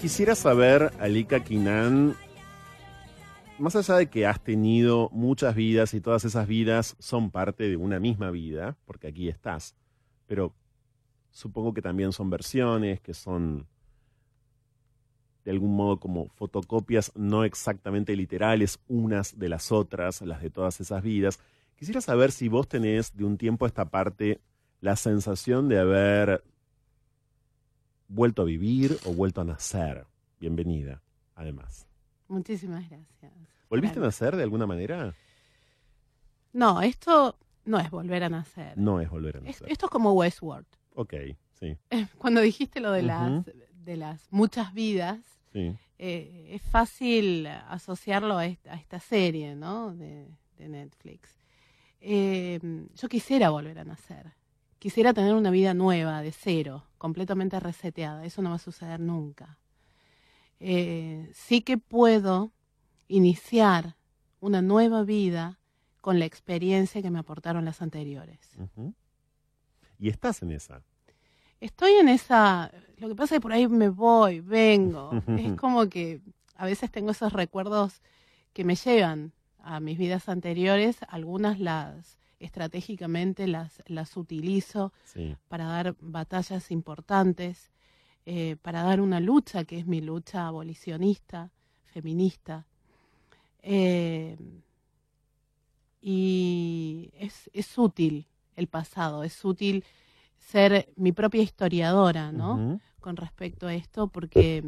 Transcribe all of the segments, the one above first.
Quisiera saber, Alika Kinan, más allá de que has tenido muchas vidas y todas esas vidas son parte de una misma vida, porque aquí estás, pero supongo que también son versiones, que son de algún modo como fotocopias no exactamente literales unas de las otras, las de todas esas vidas. Quisiera saber si vos tenés de un tiempo a esta parte la sensación de haber vuelto a vivir o vuelto a nacer. Bienvenida, además. Muchísimas gracias. ¿Volviste a nacer de alguna manera? No, esto no es volver a nacer. No es volver a nacer. esto es como Westworld. Ok, sí. Cuando dijiste lo de, las, de las muchas vidas, sí. Eh, es fácil asociarlo a esta, serie, ¿no? De, Netflix. Eh, yo quisiera volver a nacer. Quisiera tener una vida nueva, de cero, completamente reseteada. Eso no va a suceder nunca. Eh, sí que puedo iniciar una nueva vida con la experiencia que me aportaron las anteriores. ¿Y estás en esa? Estoy en esa, lo que pasa es que por ahí me voy, vengo. es como que a veces tengo esos recuerdos que me llevan a mis vidas anteriores, algunas las estratégicamente las, las utilizo para dar batallas importantes eh, para dar una lucha que es mi lucha abolicionista, feminista. Eh, y es, es, útil el pasado, es útil ser mi propia historiadora, ¿no? Con respecto a esto, porque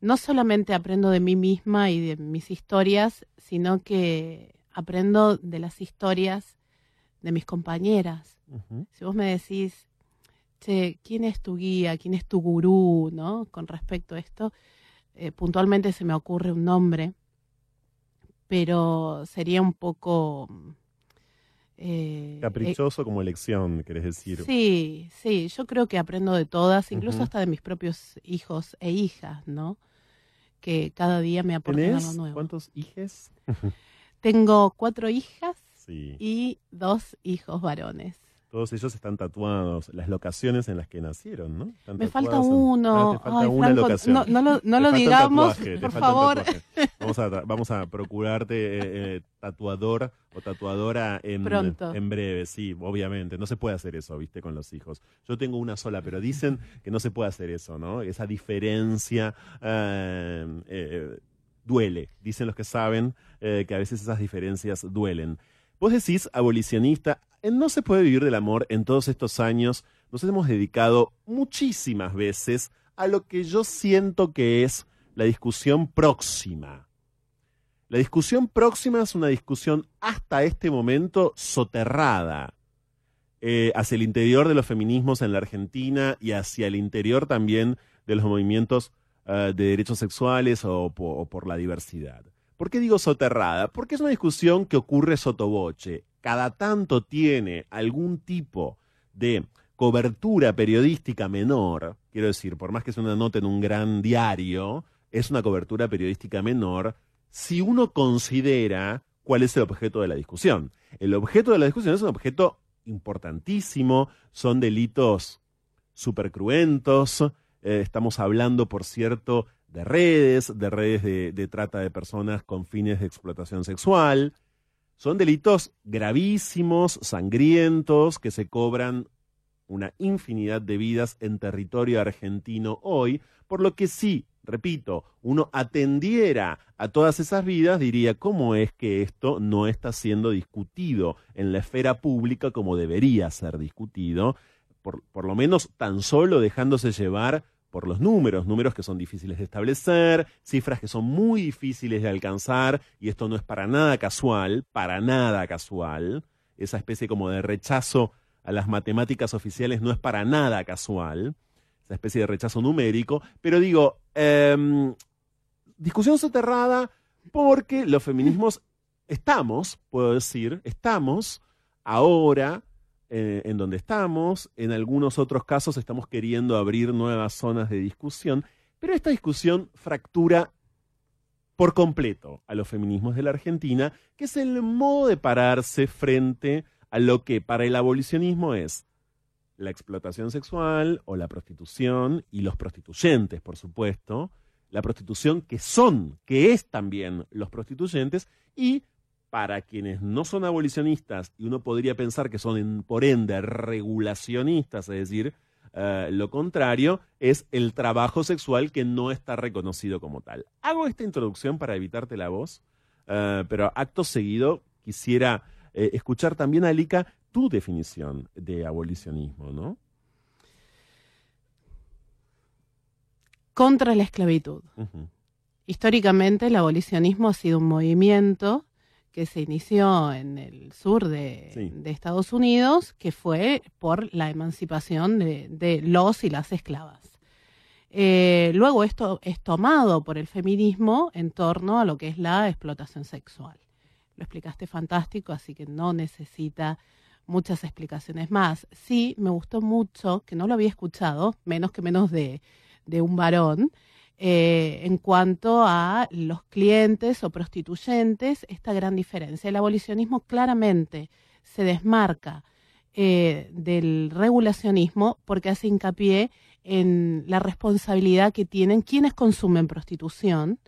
no solamente aprendo de mí misma y de mis historias, sino que aprendo de las historias de mis compañeras. Si vos me decís, ¿quién es tu guía? ¿Quién es tu gurú? ¿no? Con respecto a esto, eh, puntualmente se me ocurre un nombre, pero sería un poco... Eh, Caprichoso como elección, querés decir. Sí, sí, yo creo que aprendo de todas, incluso hasta de mis propios hijos e hijas, ¿no? Que cada día me aportan algo nuevo. ¿Cuántos hijos? Tengo cuatro hijas y dos hijos varones. Todos ellos están tatuados, las locaciones en las que nacieron, ¿no? me falta uno. Ah, una locación. No, lo, digamos, por favor. Vamos a, vamos a procurarte eh, eh, tatuador o tatuadora en, en breve, sí, obviamente. No se puede hacer eso, viste, con los hijos. Yo tengo una sola, pero dicen que no se puede hacer eso, ¿no? Esa diferencia eh, duele. Dicen los que saben que a veces esas diferencias duelen. Vos decís abolicionista, No se puede vivir del amor en todos estos años. Nos hemos dedicado muchísimas veces a lo que yo siento que es la discusión próxima. La discusión próxima es una discusión hasta este momento soterrada eh, hacia el interior de los feminismos en la Argentina y hacia el interior también de los movimientos eh, de derechos sexuales o por la diversidad. ¿Por qué digo soterrada? Porque es una discusión que ocurre sotoboche. Cada tanto tiene algún tipo de cobertura periodística menor, quiero decir, por más que sea una nota en un gran diario, es una cobertura periodística menor si uno considera cuál es el objeto de la discusión. El objeto de la discusión es un objeto importantísimo, son delitos supercruentos, eh, estamos hablando, por cierto, de redes, de redes de, trata de personas con fines de explotación sexual. Son delitos gravísimos, sangrientos, que se cobran una infinidad de vidas en territorio argentino hoy, por lo que sí, repito, uno atendiera a todas esas vidas, diría, ¿cómo es que esto no está siendo discutido en la esfera pública como debería ser discutido? Por, por lo menos tan solo dejándose llevar por los números, números que son difíciles de establecer, cifras que son muy difíciles de alcanzar, y esto no es para nada casual, para nada casual, esa especie como de rechazo a las matemáticas oficiales no es para nada casual, esa especie de rechazo numérico, pero digo, em, discusión soterrada porque los feminismos estamos, puedo decir, estamos ahora eh, en donde estamos, en algunos otros casos estamos queriendo abrir nuevas zonas de discusión, pero esta discusión fractura por completo a los feminismos de la Argentina, que es el modo de pararse frente a lo que para el abolicionismo es la explotación sexual o la prostitución y los prostituyentes, por supuesto, la prostitución que son, que es también los prostituyentes y para quienes no son abolicionistas y uno podría pensar que son por ende regulacionistas, es decir, eh, lo contrario es el trabajo sexual que no está reconocido como tal. Hago esta introducción para evitarte la voz, eh, pero acto seguido quisiera eh, escuchar también, Alika, tu definición de abolicionismo, ¿no? Contra la esclavitud. Históricamente el abolicionismo ha sido un movimiento que se inició en el sur de, Estados Unidos, que fue por la emancipación de, los y las esclavas. Eh, luego esto es tomado por el feminismo en torno a lo que es la explotación sexual. Lo explicaste fantástico, así que no necesita muchas explicaciones más. Sí, me gustó mucho, que no lo había escuchado, menos que menos de, de un varón, eh, en cuanto a los clientes o prostituyentes, esta gran diferencia. El abolicionismo claramente se desmarca eh, del regulacionismo porque hace hincapié en la responsabilidad que tienen quienes consumen prostitución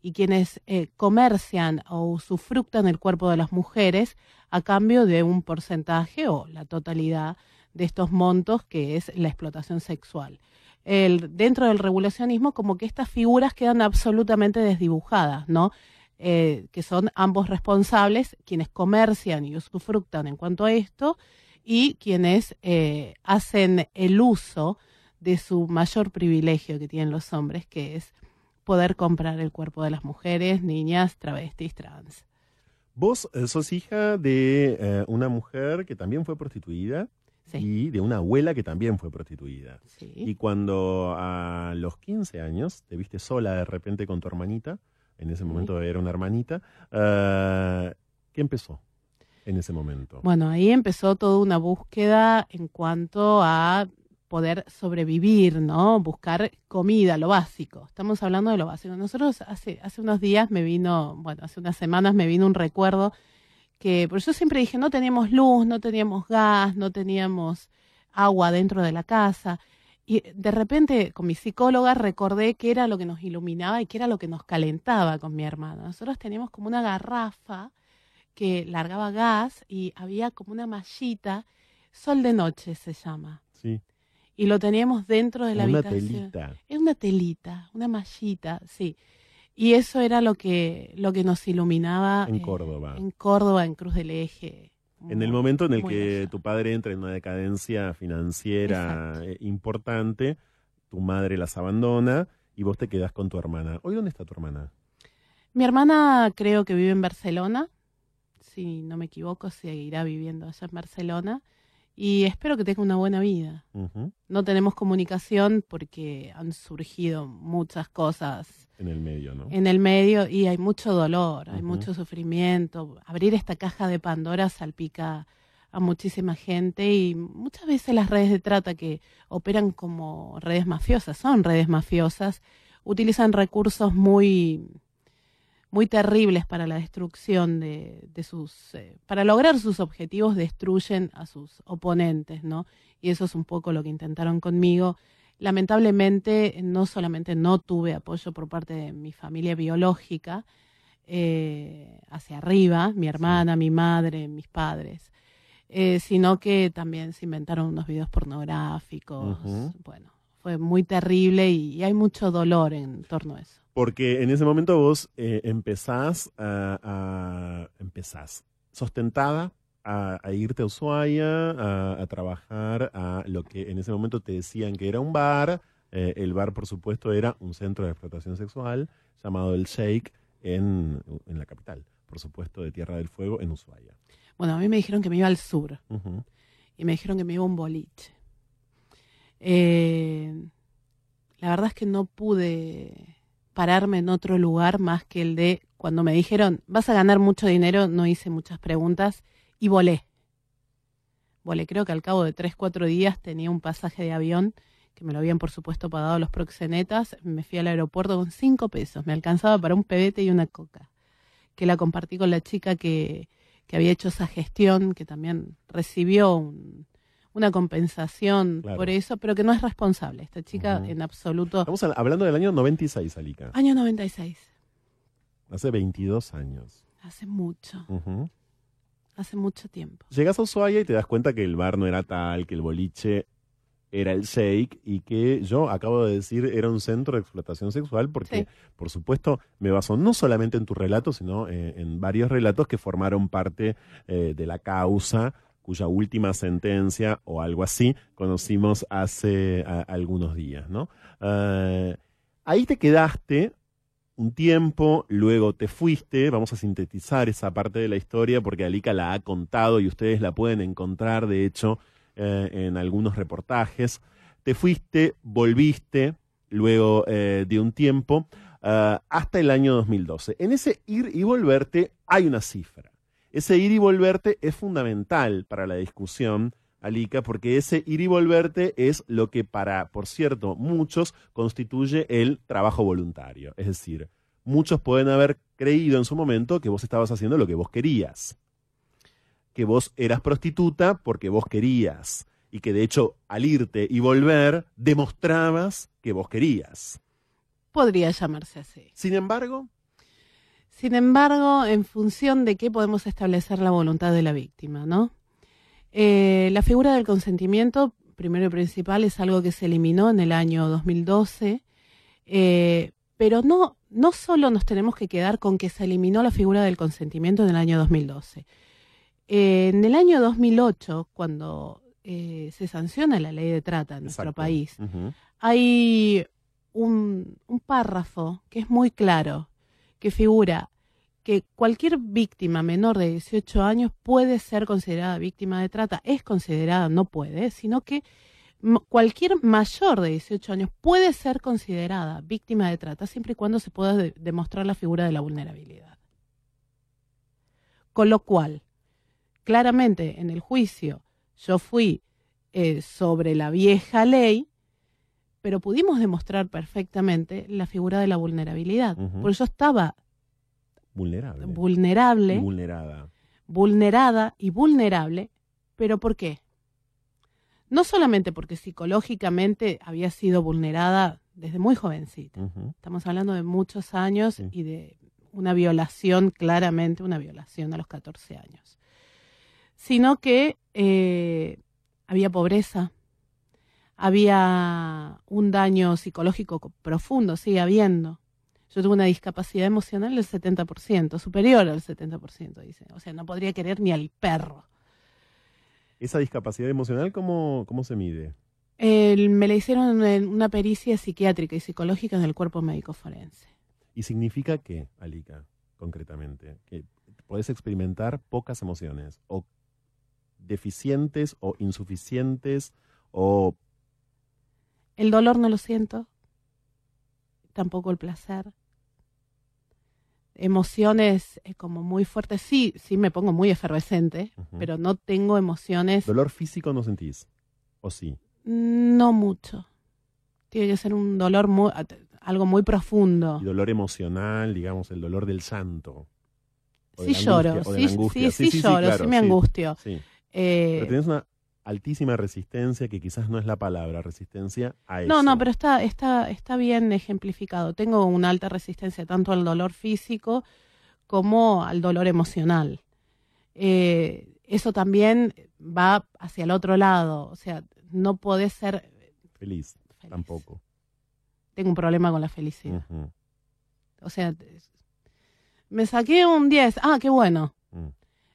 y quienes eh, comercian o usufructan el cuerpo de las mujeres a cambio de un porcentaje o la totalidad de estos montos que es la explotación sexual el, dentro del regulacionismo como que estas figuras quedan absolutamente desdibujadas, ¿no? Eh, que son ambos responsables, quienes comercian y usufructan en cuanto a esto, y quienes eh, hacen el uso de su mayor privilegio que tienen los hombres, que es poder comprar el cuerpo de las mujeres, niñas, travestis, trans. Vos eh, sos hija de una mujer que también fue prostituida, y de una abuela que también fue prostituida. Y cuando a los 15 años te viste sola de repente con tu hermanita, en ese momento era una hermanita, uh, ¿qué empezó en ese momento? Bueno, ahí empezó toda una búsqueda en cuanto a poder sobrevivir, ¿no? Buscar comida, lo básico. Estamos hablando de lo básico. Nosotros hace, hace unos días me vino, bueno, hace unas semanas me vino un recuerdo que, por yo siempre dije, no teníamos luz, no teníamos gas, no teníamos agua dentro de la casa. Y de repente con mi psicóloga recordé que era lo que nos iluminaba y que era lo que nos calentaba con mi hermano. Nosotros teníamos como una garrafa que largaba gas y había como una mallita, sol de noche se llama. Sí. Y lo teníamos dentro de la una habitación. Telita. Es una telita, una mallita, sí. Y eso era lo que, lo que nos iluminaba. En Córdoba. En Córdoba, en Cruz del Eje. En el momento en el que tu padre entra en una decadencia financiera eh, importante, tu madre las abandona y vos te quedás con tu hermana. ¿Hoy dónde está tu hermana? Mi hermana creo que vive en Barcelona. Si no me equivoco, seguirá viviendo allá en Barcelona y espero que tenga una buena vida. No tenemos comunicación porque han surgido muchas cosas. En el medio, ¿no? En el medio y hay mucho dolor, hay mucho sufrimiento. Abrir esta caja de Pandora salpica a muchísima gente y muchas veces las redes de trata que operan como redes mafiosas, son redes mafiosas, utilizan recursos muy muy terribles para la destrucción de, sus, eh, para lograr sus objetivos, destruyen a sus oponentes, ¿no? Y eso es un poco lo que intentaron conmigo. Lamentablemente, no solamente no tuve apoyo por parte de mi familia biológica, eh, hacia arriba, mi hermana, mi madre, mis padres, eh, sino que también se inventaron unos videos pornográficos. Bueno, fue muy terrible y hay mucho dolor en torno a eso. Porque en ese momento vos eh, empezás a, empezás sostentada a, irte a Ushuaia, a, trabajar a lo que en ese momento te decían que era un bar. Eh, el bar, por supuesto, era un centro de explotación sexual llamado El Shake en, la capital, por supuesto, de Tierra del Fuego, en Ushuaia. Bueno, a mí me dijeron que me iba al sur y me dijeron que me iba a un boliche. Eh, la verdad es que no pude pararme en otro lugar más que el de cuando me dijeron, vas a ganar mucho dinero, no hice muchas preguntas y volé. Volé, creo que al cabo de tres, cuatro días tenía un pasaje de avión que me lo habían por supuesto pagado los proxenetas, me fui al aeropuerto con cinco pesos, me alcanzaba para un pebete y una coca, que la compartí con la chica que, que había hecho esa gestión, que también recibió un, una compensación por eso, pero que no es responsable. Esta chica en absoluto. Estamos hablando del año 96, Alika. Año 96. Hace 22 años. Hace mucho. Hace mucho tiempo. Llegas a Ushuaia y te das cuenta que el bar no era tal, que el boliche era el shake y que yo acabo de decir era un centro de explotación sexual porque, por supuesto, me baso no solamente en tu relato, sino eh, en varios relatos que formaron parte eh, de la causa cuya última sentencia o algo así conocimos hace algunos días, ¿no? Ah, ahí te quedaste un tiempo, luego te fuiste, vamos a sintetizar esa parte de la historia porque Alika la ha contado y ustedes la pueden encontrar, de hecho, eh, en algunos reportajes. Te fuiste, volviste, luego eh, de un tiempo, ah, hasta el año 2012. En ese ir y volverte hay una cifra. Ese ir y volverte es fundamental para la discusión, Alika, porque ese ir y volverte es lo que para, por cierto, muchos constituye el trabajo voluntario. Es decir, muchos pueden haber creído en su momento que vos estabas haciendo lo que vos querías, que vos eras prostituta porque vos querías, y que de hecho al irte y volver demostrabas que vos querías. Podría llamarse así. Sin embargo, sin embargo, en función de qué podemos establecer la voluntad de la víctima, ¿no? Eh, la figura del consentimiento, primero y principal, es algo que se eliminó en el año 2012, eh, pero no, no solo nos tenemos que quedar con que se eliminó la figura del consentimiento en el año 2012. Eh, en el año 2008, cuando se sanciona la ley de trata en nuestro país, hay un, un párrafo que es muy claro que figura que cualquier víctima menor de 18 años puede ser considerada víctima de trata, es considerada, no puede, sino que cualquier mayor de 18 años puede ser considerada víctima de trata siempre y cuando se pueda demostrar la figura de la vulnerabilidad. Con lo cual, claramente en el juicio yo fui eh, sobre la vieja ley, pero pudimos demostrar perfectamente la figura de la vulnerabilidad. Porque yo estaba vulnerable. vulnerable, vulnerada. vulnerada y vulnerable, pero ¿por qué? No solamente porque psicológicamente había sido vulnerada desde muy jovencita. Estamos hablando de muchos años y de una violación, claramente una violación a los 14 años. Sino que eh, había pobreza, había un daño psicológico profundo, sigue habiendo. Yo tuve una discapacidad emocional del 70%, superior al 70%, dice. O sea, no podría querer ni al perro. ¿Esa discapacidad emocional cómo, cómo se mide? me la hicieron en una pericia psiquiátrica y psicológica en el cuerpo médico forense. ¿Y significa qué, Alika, concretamente? Que podés experimentar pocas emociones, o deficientes, o insuficientes, o el dolor no lo siento, tampoco el placer. Emociones eh, como muy fuertes, sí, sí me pongo muy efervescente, pero no tengo emociones. ¿Dolor físico no sentís? ¿O sí? No mucho. Tiene que ser un dolor muy, algo muy profundo. Y dolor emocional, digamos, el dolor del santo. Sí lloro, sí, sí, sí, lloro, sí me angustio. Eh, pero tenés una altísima resistencia, que quizás no es la palabra, resistencia a eso. No, no, pero está, está, está bien ejemplificado. Tengo una alta resistencia tanto al dolor físico como al dolor emocional. Eh, eso también va hacia el otro lado, o sea, no podés ser feliz, tampoco. Tengo un problema con la felicidad. O sea, me saqué un 10, ah, qué bueno. Mm.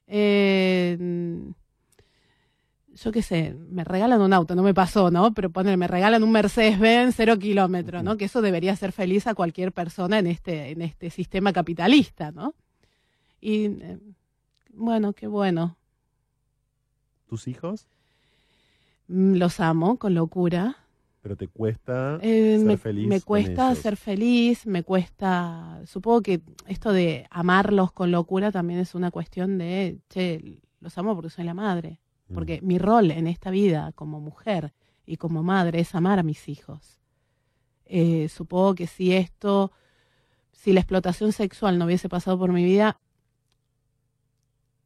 Eh, yo qué sé, me regalan un auto, no me pasó, ¿no? Pero poner, me regalan un Mercedes-Benz cero kilómetros, ¿no? Que eso debería ser feliz a cualquier persona en este, en este sistema capitalista, ¿no? Y eh, bueno, qué bueno. ¿Tus hijos? Mm, los amo con locura. Pero te cuesta eh, ser feliz. Me cuesta ser feliz, me cuesta. Supongo que esto de amarlos con locura también es una cuestión de, che, los amo porque soy la madre porque mi rol en esta vida como mujer y como madre es amar a mis hijos. Eh, supongo que si esto, si la explotación sexual no hubiese pasado por mi vida,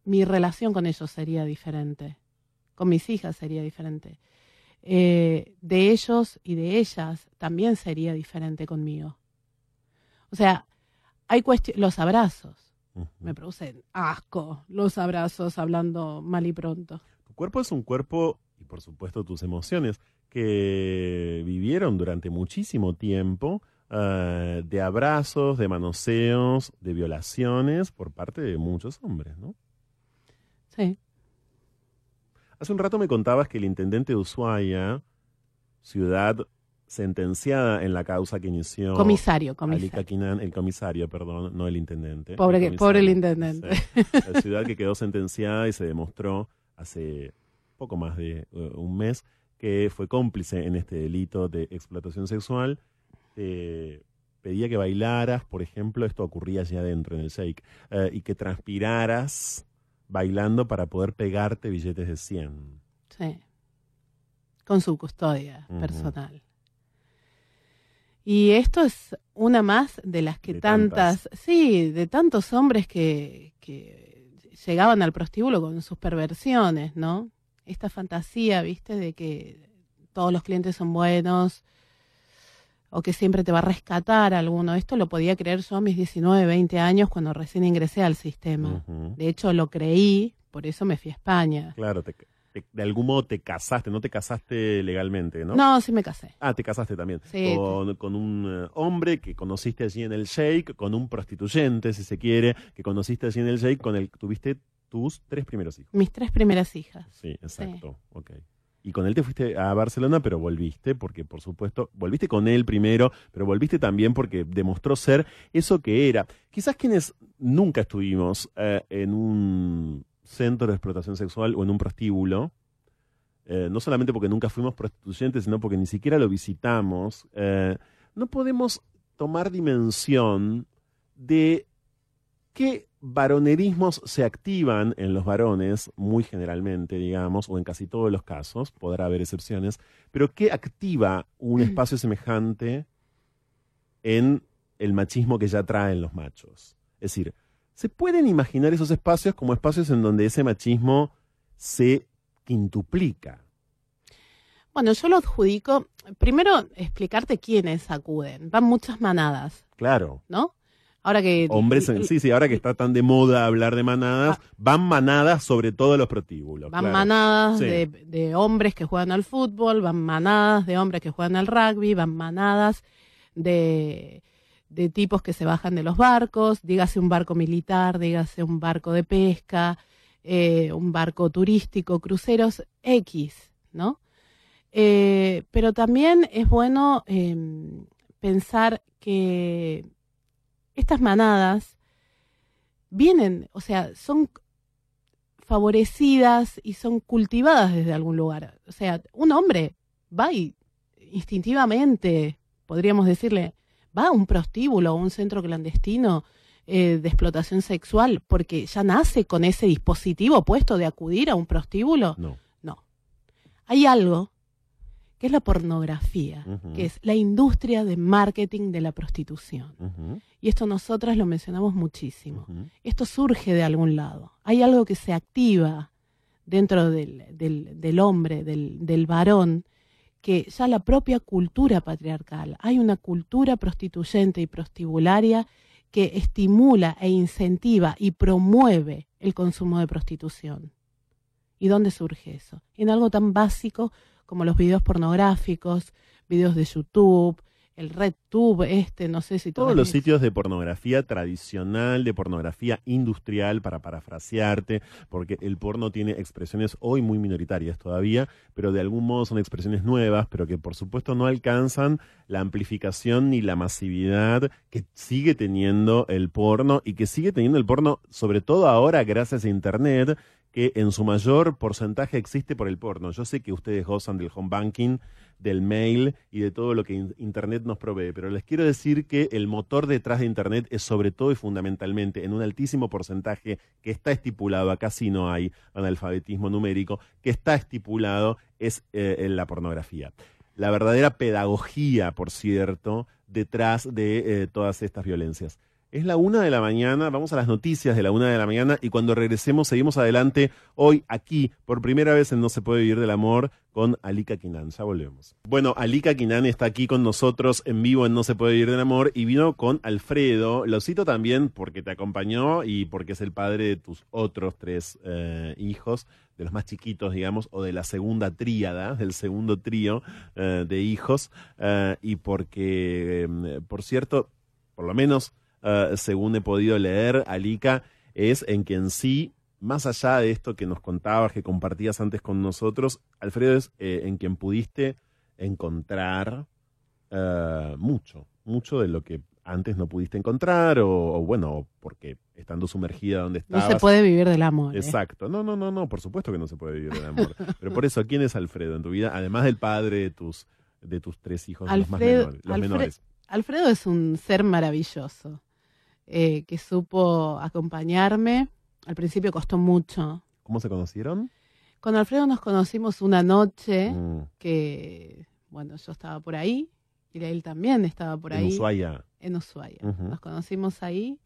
mi relación con ellos sería diferente. Con mis hijas sería diferente. Eh, de ellos y de ellas también sería diferente conmigo. O sea, hay los abrazos. Me producen asco los abrazos hablando mal y pronto. Tu cuerpo es un cuerpo, y por supuesto tus emociones, que vivieron durante muchísimo tiempo eh, de abrazos, de manoseos, de violaciones por parte de muchos hombres, ¿no? Sí. Hace un rato me contabas que el intendente de Ushuaia, ciudad sentenciada en la causa que inició comisario, comisario. el comisario, perdón, no el intendente. Pobre el, pobre el intendente. la ciudad que quedó sentenciada y se demostró hace poco más de uh, un mes que fue cómplice en este delito de explotación sexual. pedía que bailaras, por ejemplo, esto ocurría allá adentro en el shake, eh, y que transpiraras bailando para poder pegarte billetes de 100. Sí. Con su custodia personal. Y esto es una más de las que tantas, sí, de tantos hombres que, que llegaban al prostíbulo con sus perversiones, ¿no? Esta fantasía, viste, de que todos los clientes son buenos o que siempre te va a rescatar alguno. Esto lo podía creer yo a mis 19, 20 años cuando recién ingresé al sistema. De hecho, lo creí, por eso me fui a España. Claro, te, de algún modo te casaste, no te casaste legalmente, ¿no? No, sí me casé. Ah, te casaste también. con, un eh, hombre que conociste allí en el Shake, con un prostituyente, si se quiere, que conociste allí en el Shake, con el que tuviste tus tres primeros hijos. Mis tres primeras hijas. Sí, exacto. Ok. Y con él te fuiste a Barcelona, pero volviste, porque por supuesto, volviste con él primero, pero volviste también porque demostró ser eso que era. Quizás quienes nunca estuvimos eh, en un centro de explotación sexual o en un prostíbulo, eh, no solamente porque nunca fuimos prostituyentes, sino porque ni siquiera lo visitamos, eh, no podemos tomar dimensión de qué varonerismos se activan en los varones, muy generalmente, digamos, o en casi todos los casos, podrá haber excepciones, pero qué activa un espacio semejante en el machismo que ya traen los machos. Es decir, ¿Se pueden imaginar esos espacios como espacios en donde ese machismo se quintuplica? Bueno, yo lo adjudico. Primero, explicarte quiénes acuden. Van muchas manadas. Claro. ¿No? Ahora que. Hombres, en, sí, sí, ahora que está tan de moda hablar de manadas, ah. van manadas sobre todo los protíbulos. Van manadas de, de, hombres que juegan al fútbol, van manadas de hombres que juegan al rugby, van manadas de de tipos que se bajan de los barcos, dígase un barco militar, dígase un barco de pesca, eh, un barco turístico, cruceros X, ¿no? Eh, pero también es bueno em, pensar que estas manadas vienen, o sea, son favorecidas y son cultivadas desde algún lugar. O sea, un hombre va y instintivamente, podríamos decirle, va a un prostíbulo o un centro clandestino eh, de explotación sexual porque ya nace con ese dispositivo puesto de acudir a un prostíbulo? No. No. Hay algo que es la pornografía, que es la industria de marketing de la prostitución. Y esto nosotras lo mencionamos muchísimo. Esto surge de algún lado. Hay algo que se activa dentro del, del, hombre, del, del varón, que ya la propia cultura patriarcal, hay una cultura prostituyente y prostibularia que estimula e incentiva y promueve el consumo de prostitución. ¿Y dónde surge eso? En algo tan básico como los videos pornográficos, videos de YouTube, el RedTube, este, no sé si todos los sitios de pornografía tradicional, de pornografía industrial, para parafrasearte, porque el porno tiene expresiones hoy muy minoritarias todavía, pero de algún modo son expresiones nuevas, pero que por supuesto no alcanzan la amplificación ni la masividad que sigue teniendo el porno y que sigue teniendo el porno, sobre todo ahora gracias a Internet, que en su mayor porcentaje existe por el porno. Yo sé que ustedes gozan del home banking, del mail y de todo lo que Internet nos provee, pero les quiero decir que el motor detrás de Internet es sobre todo y fundamentalmente en un altísimo porcentaje que está estipulado, acá sí no hay analfabetismo numérico, que está estipulado es eh, en la pornografía. La verdadera pedagogía, por cierto, detrás de eh, todas estas violencias. Es la una de la mañana, vamos a las noticias de la una de la mañana y cuando regresemos seguimos adelante hoy aquí, por primera vez en No se puede vivir del amor, con Alika Kinan. Ya volvemos. Bueno, Alika Kinan está aquí con nosotros en vivo en No se puede vivir del amor y vino con Alfredo. Lo cito también porque te acompañó y porque es el padre de tus otros tres eh, hijos, de los más chiquitos, digamos, o de la segunda tríada, del segundo trío eh, de hijos, eh, y porque, por cierto, por lo menos eh, según he podido leer, Alika, es en quien sí, más allá de esto que nos contabas, que compartías antes con nosotros, Alfredo es eh, en quien pudiste encontrar eh, mucho, mucho de lo que antes no pudiste encontrar o, bueno, porque estando sumergida donde estabas. No se puede vivir del amor. Exacto. No, no, no, no, por supuesto que no se puede vivir del amor. Pero por eso, ¿quién es Alfredo en tu vida? Además del padre de tus, de tus tres hijos los, más menores. Alfredo es un ser maravilloso. Eh, que supo acompañarme. Al principio costó mucho. ¿Cómo se conocieron? Con Alfredo nos conocimos una noche mm. que, bueno, yo estaba por ahí y él también estaba por ahí. En Ushuaia. En Ushuaia. Nos conocimos ahí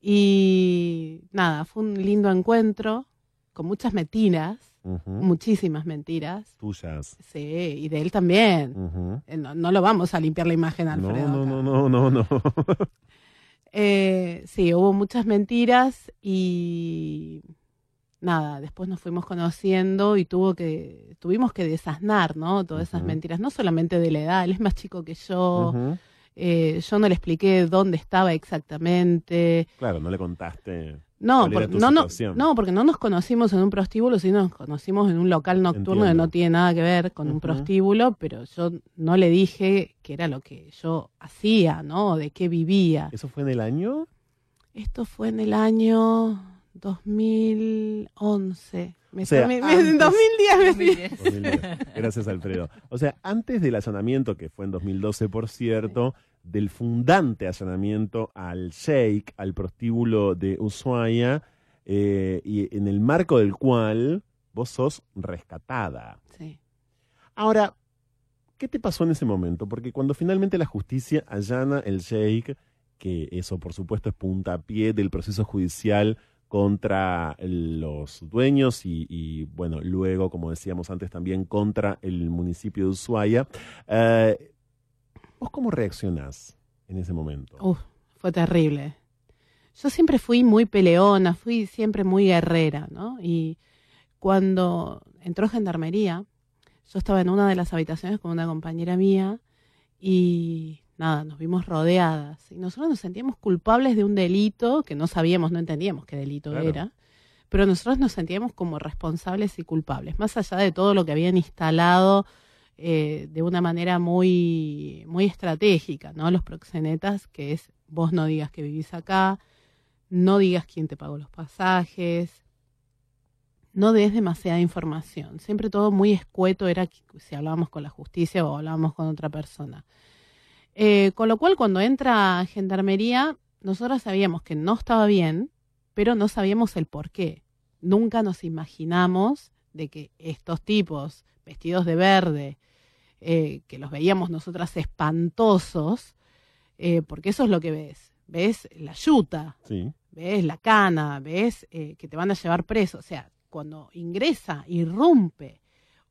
y nada, fue un lindo encuentro con muchas mentiras, muchísimas mentiras. Tuyas. Sí, y de él también. Eh, no, lo vamos a limpiar la imagen, Alfredo. No, no, no, no, no, no. Eh, sí, hubo muchas mentiras y nada, después nos fuimos conociendo y tuvo que, tuvimos que desasnar, ¿no? Todas esas mentiras, no solamente de la edad, él es más chico que yo, eh, yo no le expliqué dónde estaba exactamente. Claro, no le contaste. No, no, no, porque no nos conocimos en un prostíbulo, sino nos conocimos en un local nocturno que no tiene nada que ver con un prostíbulo, pero yo no le dije que era lo que yo hacía, ¿no? De qué vivía. ¿Eso fue en el año? Esto fue en el año 2011. Me, o sea, me, en 2010, 2010. Gracias, Alfredo. O sea, antes del allanamiento, que fue en 2012, por cierto, del fundante allanamiento al Sheikh, al prostíbulo de Ushuaia, eh, y en el marco del cual vos sos rescatada. Sí. Ahora, ¿qué te pasó en ese momento? Porque cuando finalmente la justicia allana el Sheikh, que eso por supuesto es puntapié del proceso judicial contra los dueños y, bueno, luego, como decíamos antes, también contra el municipio de Ushuaia. Eh, ¿Vos cómo reaccionás en ese momento? Uf, fue terrible. Yo siempre fui muy peleona, fui siempre muy guerrera, ¿no? Y cuando entró Gendarmería, yo estaba en una de las habitaciones con una compañera mía y nada, nos vimos rodeadas. Y nosotros nos sentíamos culpables de un delito que no sabíamos, no entendíamos qué delito era, pero nosotros nos sentíamos como responsables y culpables, más allá de todo lo que habían instalado eh, de una manera muy, muy estratégica, ¿no? Los proxenetas, que es vos no digas que vivís acá, no digas quién te pagó los pasajes, no des demasiada información. Siempre todo muy escueto era si hablábamos con la justicia o hablábamos con otra persona. Eh, con lo cual, cuando entra Gendarmería, nosotros sabíamos que no estaba bien, pero no sabíamos el por qué. Nunca nos imaginamos de que estos tipos vestidos de verde, eh, que los veíamos nosotras espantosos, eh, porque eso es lo que ves. Ves la yuta, ves la cana, ves eh, que te van a llevar preso. O sea, cuando ingresa, irrumpe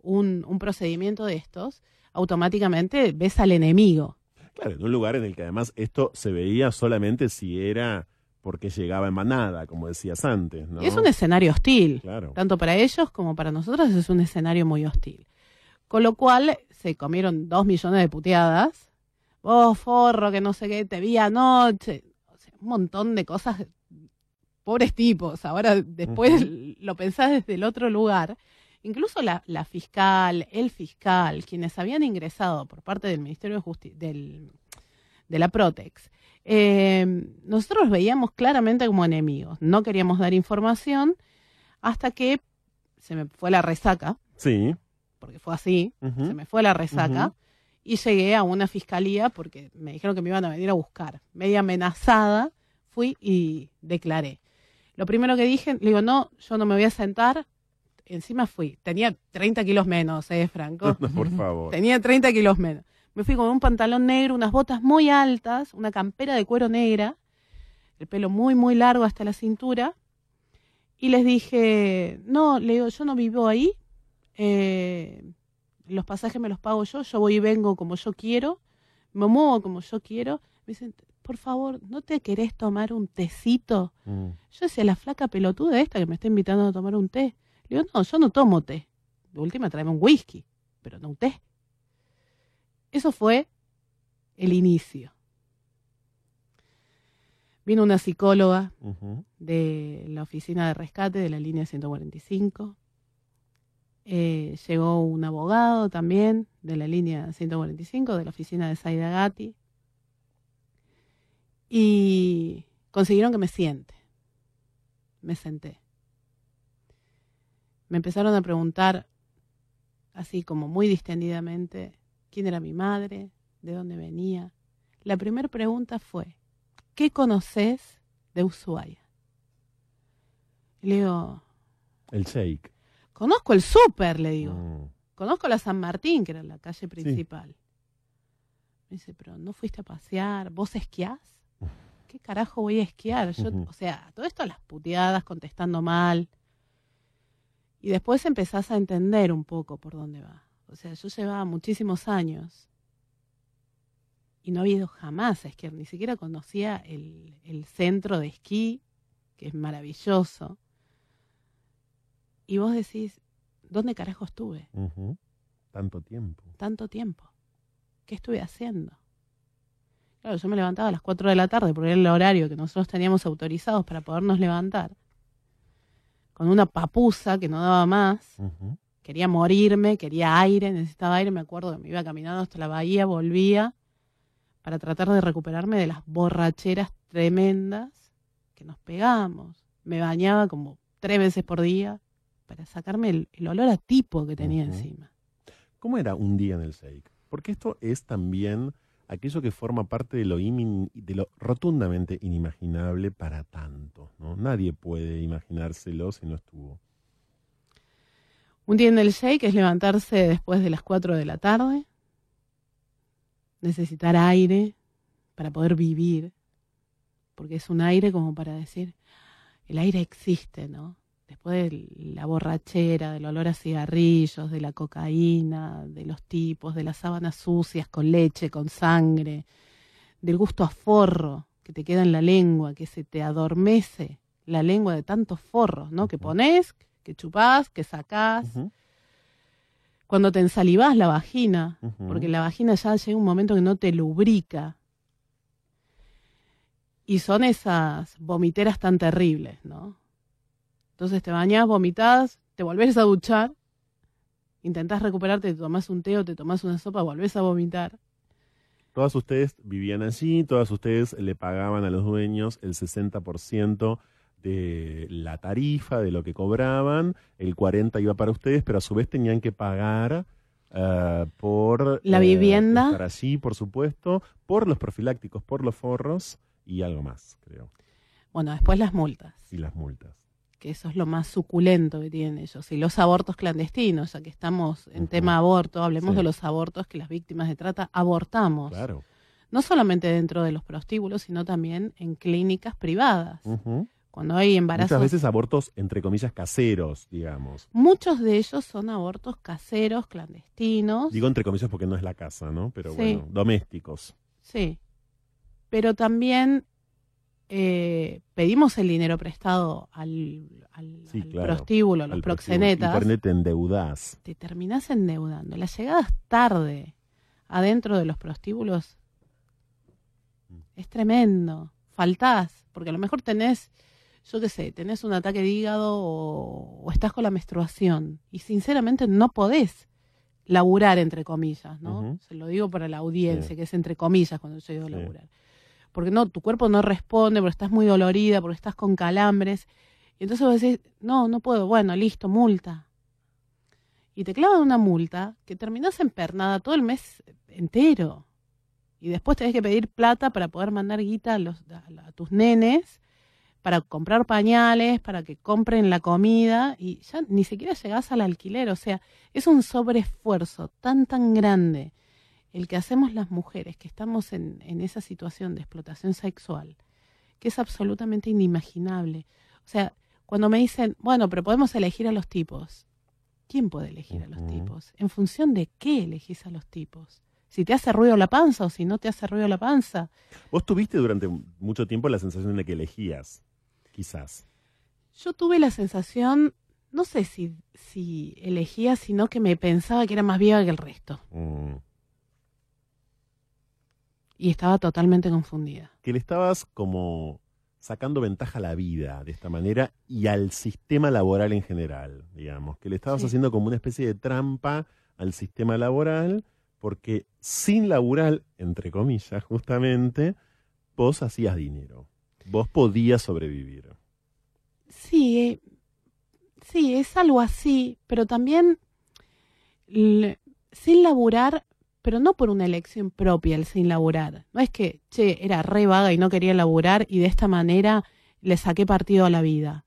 un, un procedimiento de estos, automáticamente ves al enemigo. Claro, en un lugar en el que además esto se veía solamente si era porque llegaba en manada, como decías antes. ¿no? Es un escenario hostil, tanto para ellos como para nosotros es un escenario muy hostil. Con lo cual se comieron dos millones de puteadas. Vos, forro, que no sé qué, te vi anoche. O sea, un montón de cosas. Pobres tipos. Ahora, después lo pensás desde el otro lugar. Incluso la, la, fiscal, el fiscal, quienes habían ingresado por parte del Ministerio de Justicia, de la Protex, eh, nosotros veíamos claramente como enemigos. No queríamos dar información hasta que se me fue la resaca. Sí porque fue así, se me fue la resaca y llegué a una fiscalía porque me dijeron que me iban a venir a buscar. Media amenazada, fui y declaré. Lo primero que dije, le digo, no, yo no me voy a sentar. Encima fui, tenía 30 kilos menos, ¿eh, Franco? por favor. Tenía 30 kilos menos. Me fui con un pantalón negro, unas botas muy altas, una campera de cuero negra, el pelo muy, muy largo hasta la cintura. Y les dije, no, le digo, yo no vivo ahí, eh, los pasajes me los pago yo, yo voy y vengo como yo quiero, me muevo como yo quiero. Me dicen, por favor, ¿no te querés tomar un tecito? Mm. Yo decía, la flaca pelotuda esta que me está invitando a tomar un té. Le digo, no, yo no tomo té. De última, tráeme un whisky, pero no un té. Eso fue el inicio. Vino una psicóloga de la oficina de rescate de la línea 145. Eh, llegó un abogado también de la línea 145 de la oficina de Saida Gatti. Y consiguieron que me siente. Me senté. Me empezaron a preguntar, así como muy distendidamente, quién era mi madre, de dónde venía. La primera pregunta fue, ¿qué conoces de Ushuaia? le digo... El Sheikh. Conozco el súper, le digo. Mm. Conozco la San Martín, que era la calle principal. Me dice, pero ¿no fuiste a pasear? ¿Vos esquiás? ¿Qué carajo voy a esquiar? Yo, O sea, todo esto a las puteadas, contestando mal. Y después empezás a entender un poco por dónde va. O sea, yo llevaba muchísimos años y no había ido jamás a esquiar, ni siquiera conocía el, centro de esquí, que es maravilloso. Y vos decís, ¿dónde carajo estuve? Tanto tiempo. Tanto tiempo. ¿Qué estuve haciendo? Claro, yo me levantaba a las 4 de la tarde porque era el horario que nosotros teníamos autorizados para podernos levantar. Con una papusa que no daba más. Quería morirme, quería aire, necesitaba aire. Me acuerdo que me iba caminando hasta la bahía, volvía para tratar de recuperarme de las borracheras tremendas que nos pegamos. Me bañaba como tres veces por día para sacarme el, olor a tipo que tenía encima. ¿Cómo era un día en el SEIC? Porque esto es también aquello que forma parte de lo, de lo rotundamente inimaginable para tanto. ¿no? Nadie puede imaginárselo si no estuvo. Un día en el Shake es levantarse después de las 4 de la tarde, necesitar aire para poder vivir, porque es un aire como para decir, el aire existe, ¿no? Después de la borrachera, del olor a cigarrillos, de la cocaína, de los tipos, de las sábanas sucias con leche, con sangre, del gusto a forro que te queda en la lengua, que se te adormece la lengua de tantos forros, ¿no? Que pones, que chupás, que sacás cuando te ensalivas la vagina, porque la vagina ya llega un momento que no te lubrica. Y son esas vomiteras tan terribles, ¿no? Entonces te bañas, vomitas, te volvés a duchar, intentás recuperarte, te tomás un té o te tomás una sopa, volvés a vomitar. Todas ustedes vivían allí, todas ustedes le pagaban a los dueños el 60% de la tarifa, de lo que cobraban, el 40 iba para ustedes, pero a su vez tenían que pagar eh, por la vivienda. Eh, estar allí, por supuesto, por los profilácticos, por los forros y algo más, creo. Bueno, después las multas. Y las multas. Que eso es lo más suculento que tienen ellos. Y los abortos clandestinos, ya que estamos en tema aborto, hablemos de los abortos que las víctimas de trata abortamos. Claro. No solamente dentro de los prostíbulos, sino también en clínicas privadas. Cuando hay embarazos. Muchas veces abortos, entre comillas, caseros, digamos. Muchos de ellos son abortos caseros, clandestinos. Digo entre comillas porque no es la casa, ¿no? Pero bueno, domésticos. Sí. Pero también eh, pedimos el dinero prestado al, prostíbulo, a los proxenetas. Te endeudás. Te terminás endeudando. Las llegadas tarde adentro de los prostíbulos es tremendo. Faltás, porque a lo mejor tenés yo qué sé, tenés un ataque de hígado o, estás con la menstruación y sinceramente no podés laburar entre comillas, ¿no? Se lo digo para la audiencia, que es entre comillas cuando yo digo laburar. Porque no, tu cuerpo no responde, porque estás muy dolorida, porque estás con calambres. Y entonces vos decís, no, no puedo, bueno, listo, multa. Y te clavan una multa que terminás empernada todo el mes entero. Y después tenés que pedir plata para poder mandar guita a, los, a tus nenes para comprar pañales, para que compren la comida y ya ni siquiera llegás al alquiler. O sea, es un sobreesfuerzo tan, tan grande el que hacemos las mujeres que estamos en, esa situación de explotación sexual, que es absolutamente inimaginable. O sea, cuando me dicen, bueno, pero podemos elegir a los tipos. ¿Quién puede elegir a los tipos? ¿En función de qué elegís a los tipos? Si te hace ruido la panza o si no te hace ruido la panza. Vos tuviste durante mucho tiempo la sensación de que elegías, quizás. Yo tuve la sensación, no sé si, si elegía, sino que me pensaba que era más viva que el resto. Mm. Y estaba totalmente confundida. Que le estabas como sacando ventaja a la vida de esta manera y al sistema laboral en general, digamos, que le estabas haciendo como una especie de trampa al sistema laboral, porque sin laboral, entre comillas, justamente, vos hacías dinero, vos podías sobrevivir. Sí, eh, sí, es algo así, pero también sin laburar pero no por una elección propia el sin laburar. No es que, che, era re vaga y no quería laburar y de esta manera le saqué partido a la vida.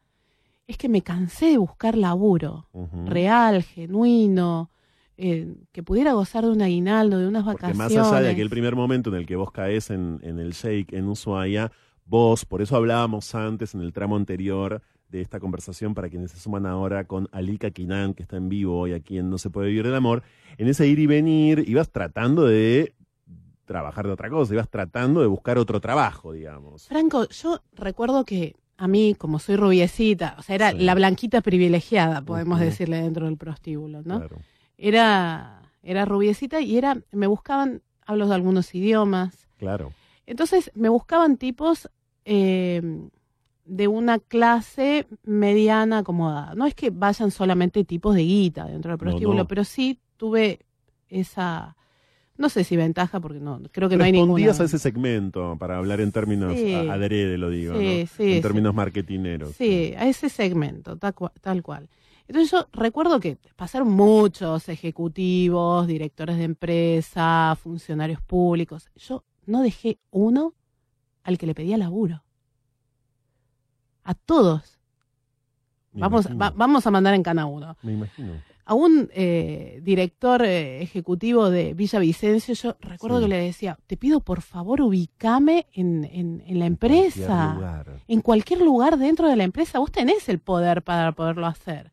Es que me cansé de buscar laburo real, genuino, eh, que pudiera gozar de un aguinaldo, de unas vacaciones. Porque más allá de aquel primer momento en el que vos caes en, en el shake en Ushuaia, vos, por eso hablábamos antes en el tramo anterior de esta conversación para quienes se suman ahora con Alika Kinan, que está en vivo hoy aquí en No se puede vivir del amor. En ese ir y venir ibas tratando de trabajar de otra cosa, ibas tratando de buscar otro trabajo, digamos. Franco, yo recuerdo que a mí, como soy rubiecita, o sea, era la blanquita privilegiada, podemos decirle, dentro del prostíbulo, ¿no? Era, era rubiecita y era, me buscaban, hablo de algunos idiomas. Claro. Entonces, me buscaban tipos eh, de una clase mediana acomodada. No es que vayan solamente tipos de guita dentro del prostíbulo, pero sí tuve esa, no sé si ventaja, porque no, creo que no hay ninguna. Respondías a ese segmento, para hablar en términos adrede, lo digo, en términos marketineros. Sí, a ese segmento, tal cual. Entonces yo recuerdo que pasaron muchos ejecutivos, directores de empresa, funcionarios públicos. Yo no dejé uno al que le pedía laburo a todos. vamos, vamos a mandar en cana uno. Me imagino. A un eh, director eh, ejecutivo de Villa Vicencio, yo recuerdo que le decía, te pido por favor ubicame en, en, la empresa, en cualquier lugar dentro de la empresa, vos tenés el poder para poderlo hacer.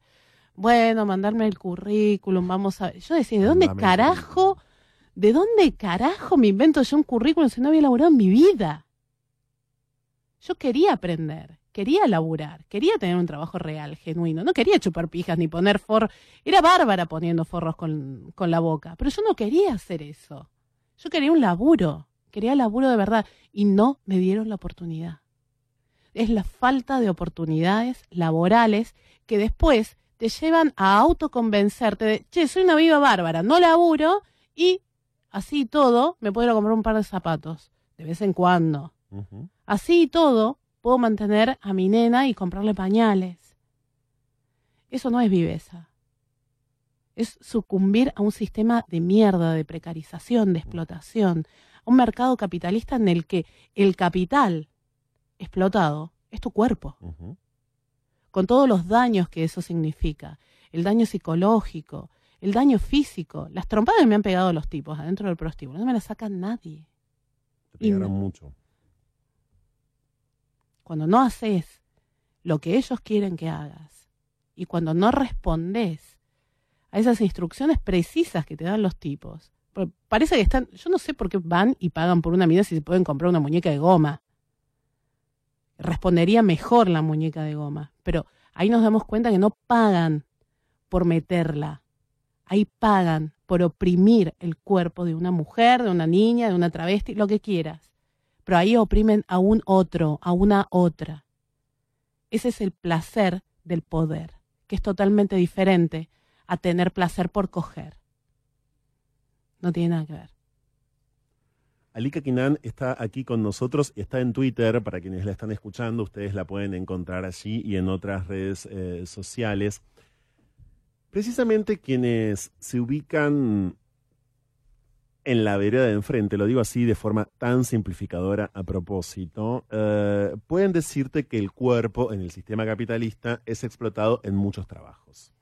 Bueno, mandarme el currículum, vamos a... Yo decía, ¿de dónde carajo, de dónde carajo me invento yo un currículum si no había elaborado en mi vida? Yo quería aprender quería laburar, quería tener un trabajo real, genuino, no quería chupar pijas ni poner forros, era bárbara poniendo forros con, con la boca, pero yo no quería hacer eso. Yo quería un laburo, quería laburo de verdad y no me dieron la oportunidad. Es la falta de oportunidades laborales que después te llevan a autoconvencerte de, che, soy una viva bárbara, no laburo y así todo me puedo comprar un par de zapatos de vez en cuando. Así todo puedo mantener a mi nena y comprarle pañales. Eso no es viveza. Es sucumbir a un sistema de mierda, de precarización, de explotación, a un mercado capitalista en el que el capital explotado es tu cuerpo, con todos los daños que eso significa, el daño psicológico, el daño físico, las trompadas que me han pegado los tipos adentro del prostíbulo, no me las saca nadie. Te pegaron mucho cuando no haces lo que ellos quieren que hagas y cuando no respondes a esas instrucciones precisas que te dan los tipos. Parece que están, yo no sé por qué van y pagan por una mina si se pueden comprar una muñeca de goma. Respondería mejor la muñeca de goma, pero ahí nos damos cuenta que no pagan por meterla. Ahí pagan por oprimir el cuerpo de una mujer, de una niña, de una travesti, lo que quieras pero ahí oprimen a un otro, a una otra. Ese es el placer del poder, que es totalmente diferente a tener placer por coger. No tiene nada que ver. Alika Kinan está aquí con nosotros, está en Twitter, para quienes la están escuchando, ustedes la pueden encontrar allí y en otras redes eh, sociales. Precisamente quienes se ubican en la vereda de enfrente, lo digo así de forma tan simplificadora a propósito, eh, pueden decirte que el cuerpo en el sistema capitalista es explotado en muchos trabajos.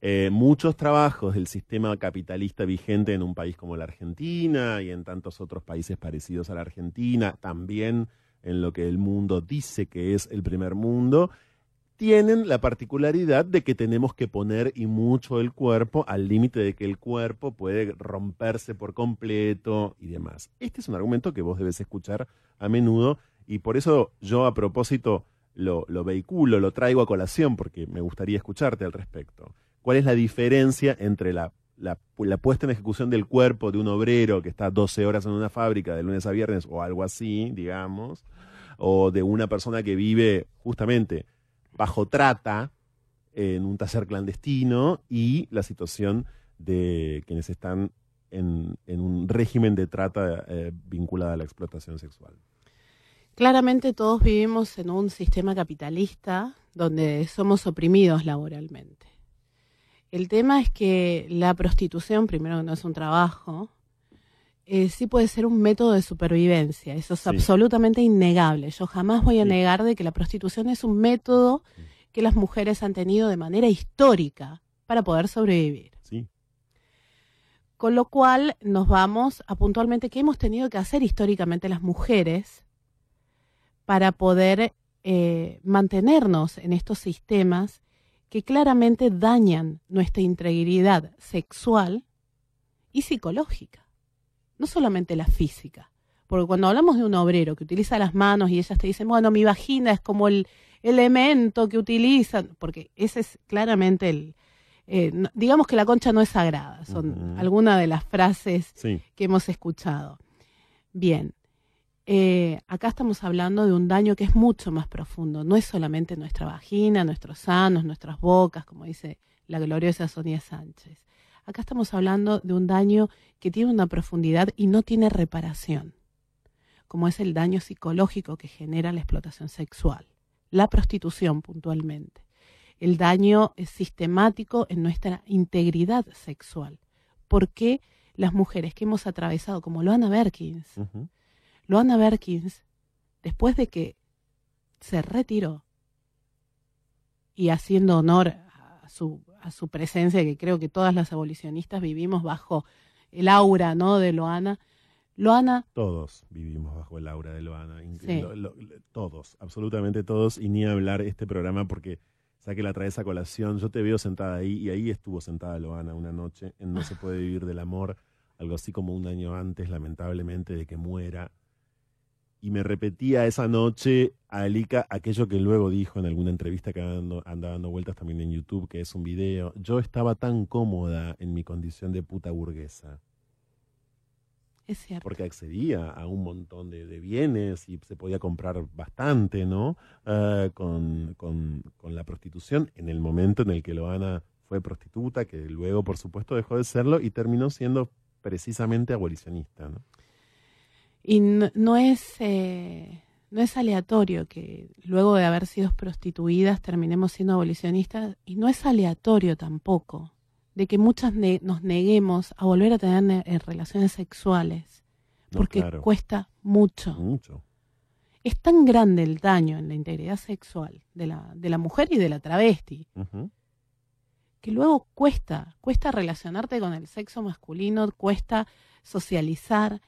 Eh, muchos trabajos del sistema capitalista vigente en un país como la Argentina y en tantos otros países parecidos a la Argentina, también en lo que el mundo dice que es el primer mundo, tienen la particularidad de que tenemos que poner y mucho el cuerpo al límite de que el cuerpo puede romperse por completo y demás. Este es un argumento que vos debes escuchar a menudo y por eso yo a propósito lo, lo vehiculo, lo traigo a colación porque me gustaría escucharte al respecto. ¿Cuál es la diferencia entre la, la, la, puesta en ejecución del cuerpo de un obrero que está 12 horas en una fábrica de lunes a viernes o algo así, digamos, o de una persona que vive justamente bajo trata en un taller clandestino y la situación de quienes están en, un régimen de trata eh, vinculada a la explotación sexual. Claramente todos vivimos en un sistema capitalista donde somos oprimidos laboralmente. El tema es que la prostitución, primero no es un trabajo, eh, sí puede ser un método de supervivencia. Eso es absolutamente innegable. Yo jamás voy a negar de que la prostitución es un método que las mujeres han tenido de manera histórica para poder sobrevivir. Sí. Con lo cual nos vamos a puntualmente qué hemos tenido que hacer históricamente las mujeres para poder eh, mantenernos en estos sistemas que claramente dañan nuestra integridad sexual y psicológica no solamente la física. Porque cuando hablamos de un obrero que utiliza las manos y ellas te dicen, bueno, mi vagina es como el elemento que utilizan, porque ese es claramente el... Eh, digamos que la concha no es sagrada, son algunas de las frases que hemos escuchado. Bien, eh, acá estamos hablando de un daño que es mucho más profundo, no es solamente nuestra vagina, nuestros sanos, nuestras bocas, como dice la gloriosa Sonia Sánchez. Acá estamos hablando de un daño que tiene una profundidad y no tiene reparación, como es el daño psicológico que genera la explotación sexual, la prostitución puntualmente. El daño es sistemático en nuestra integridad sexual. ¿Por qué las mujeres que hemos atravesado, como Loana Berkins, Loana Berkins, después de que se retiró y haciendo honor a su a su presencia, que creo que todas las abolicionistas vivimos bajo el aura ¿no? de Loana. Loana. Todos vivimos bajo el aura de Loana. todos, absolutamente todos. Y ni hablar este programa porque saque la traes a colación. Yo te veo sentada ahí y ahí estuvo sentada Loana una noche en No se puede vivir del amor, algo así como un año antes, lamentablemente, de que muera y me repetía esa noche a Elika aquello que luego dijo en alguna entrevista que anda, dando vueltas también en YouTube, que es un video. Yo estaba tan cómoda en mi condición de puta burguesa. Es cierto. Porque accedía a un montón de, bienes y se podía comprar bastante, ¿no? Ah, con, con, con la prostitución en el momento en el que Loana fue prostituta, que luego, por supuesto, dejó de serlo y terminó siendo precisamente abolicionista, ¿no? Y no, es, eh, no es aleatorio que luego de haber sido prostituidas terminemos siendo abolicionistas y no es aleatorio tampoco de que muchas nos neguemos a volver a tener eh, relaciones sexuales porque cuesta mucho. Mucho. Es tan grande el daño en la integridad sexual de la, de la mujer y de la travesti que luego cuesta, cuesta relacionarte con el sexo masculino, cuesta socializar,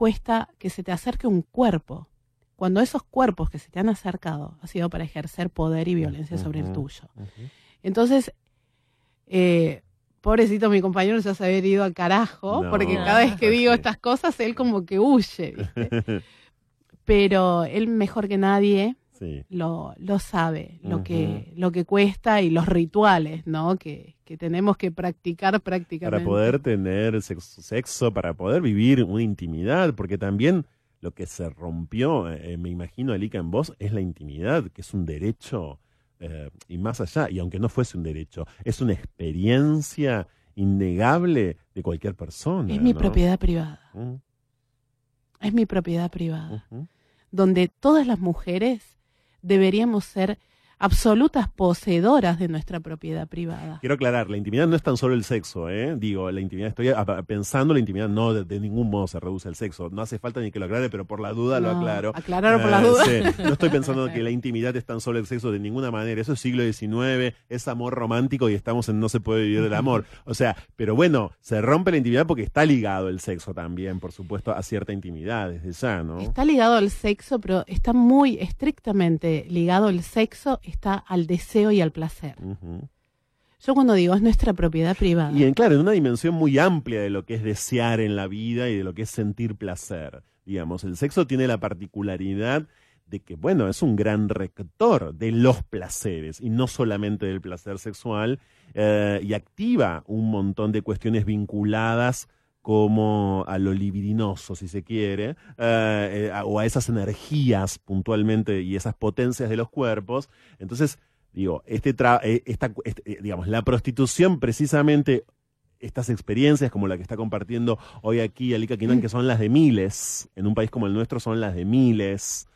cuesta que se te acerque un cuerpo, cuando esos cuerpos que se te han acercado ha sido para ejercer poder y violencia sobre el tuyo. Entonces, eh, pobrecito mi compañero ya se había ido al carajo, porque cada vez que digo estas cosas, él como que huye, Pero él mejor que nadie lo, lo sabe, lo, que, lo que cuesta y los rituales, ¿no? Que, que tenemos que practicar prácticamente. Para poder tener sexo, para poder vivir una intimidad, porque también lo que se rompió, eh, me imagino, Alika, en vos, es la intimidad, que es un derecho, eh, y más allá, y aunque no fuese un derecho, es una experiencia innegable de cualquier persona. Es mi propiedad privada. Mm. Es mi propiedad privada. Donde todas las mujeres deberíamos ser absolutas poseedoras de nuestra propiedad privada. Quiero aclarar, la intimidad no es tan solo el sexo, ¿eh? Digo, la intimidad, estoy pensando, la intimidad no de, ningún modo se reduce al sexo. No hace falta ni que lo aclare, pero por la duda lo aclaro. Aclarar por la eh, duda. no estoy pensando que la intimidad es tan solo el sexo de ninguna manera. Eso es siglo XIX, es amor romántico y estamos en no se puede vivir del amor. O sea, pero bueno, se rompe la intimidad porque está ligado el sexo también, por supuesto, a cierta intimidad desde ya, ¿no? Está ligado al sexo, pero está muy estrictamente ligado el sexo está al deseo y al placer. Yo cuando digo es nuestra propiedad privada. Y en, claro, en una dimensión muy amplia de lo que es desear en la vida y de lo que es sentir placer. Digamos, el sexo tiene la particularidad de que, bueno, es un gran rector de los placeres y no solamente del placer sexual eh, y activa un montón de cuestiones vinculadas como a lo libidinoso, si se quiere, eh, eh, o a esas energías puntualmente y esas potencias de los cuerpos. Entonces, digo, este, eh, esta, este, digamos, la prostitución precisamente estas experiencias como la que está compartiendo hoy aquí Alika Quinan, que son las de miles, en un país como el nuestro son las de miles,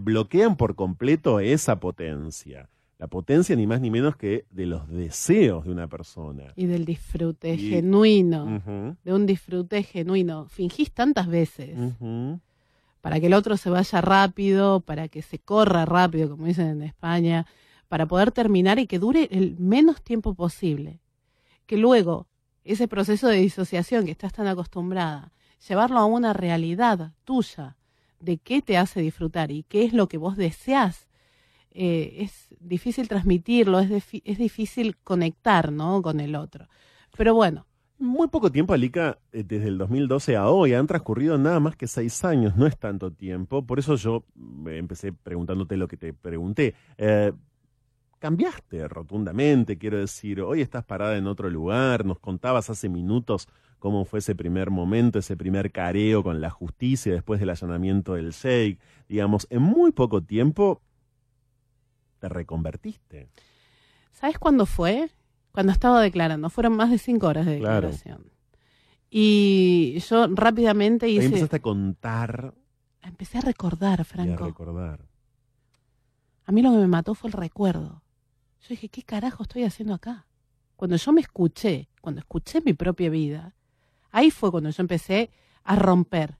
bloquean por completo esa potencia la potencia ni más ni menos que de los deseos de una persona. Y del disfrute genuino, de un disfrute genuino. Fingís tantas veces para que el otro se vaya rápido, para que se corra rápido, como dicen en España, para poder terminar y que dure el menos tiempo posible. Que luego ese proceso de disociación que estás tan acostumbrada, llevarlo a una realidad tuya de qué te hace disfrutar y qué es lo que vos deseas eh, es difícil transmitirlo, es, es difícil conectar ¿no? con el otro. Pero bueno. Muy poco tiempo, Alica, eh, desde el 2012 a hoy, han transcurrido nada más que seis años, no es tanto tiempo. Por eso yo empecé preguntándote lo que te pregunté. Eh, cambiaste rotundamente, quiero decir, hoy estás parada en otro lugar, nos contabas hace minutos cómo fue ese primer momento, ese primer careo con la justicia después del allanamiento del Sheikh. Digamos, en muy poco tiempo te reconvertiste. ¿Sabes cuándo fue? Cuando estaba declarando. Fueron más de cinco horas de declaración. Y yo rápidamente hice... Ahí empezaste a contar. Empecé a recordar, Franco. a recordar. A mí lo que me mató fue el recuerdo. Yo dije, ¿qué carajo estoy haciendo acá? Cuando yo me escuché, cuando escuché mi propia vida, ahí fue cuando yo empecé a romper.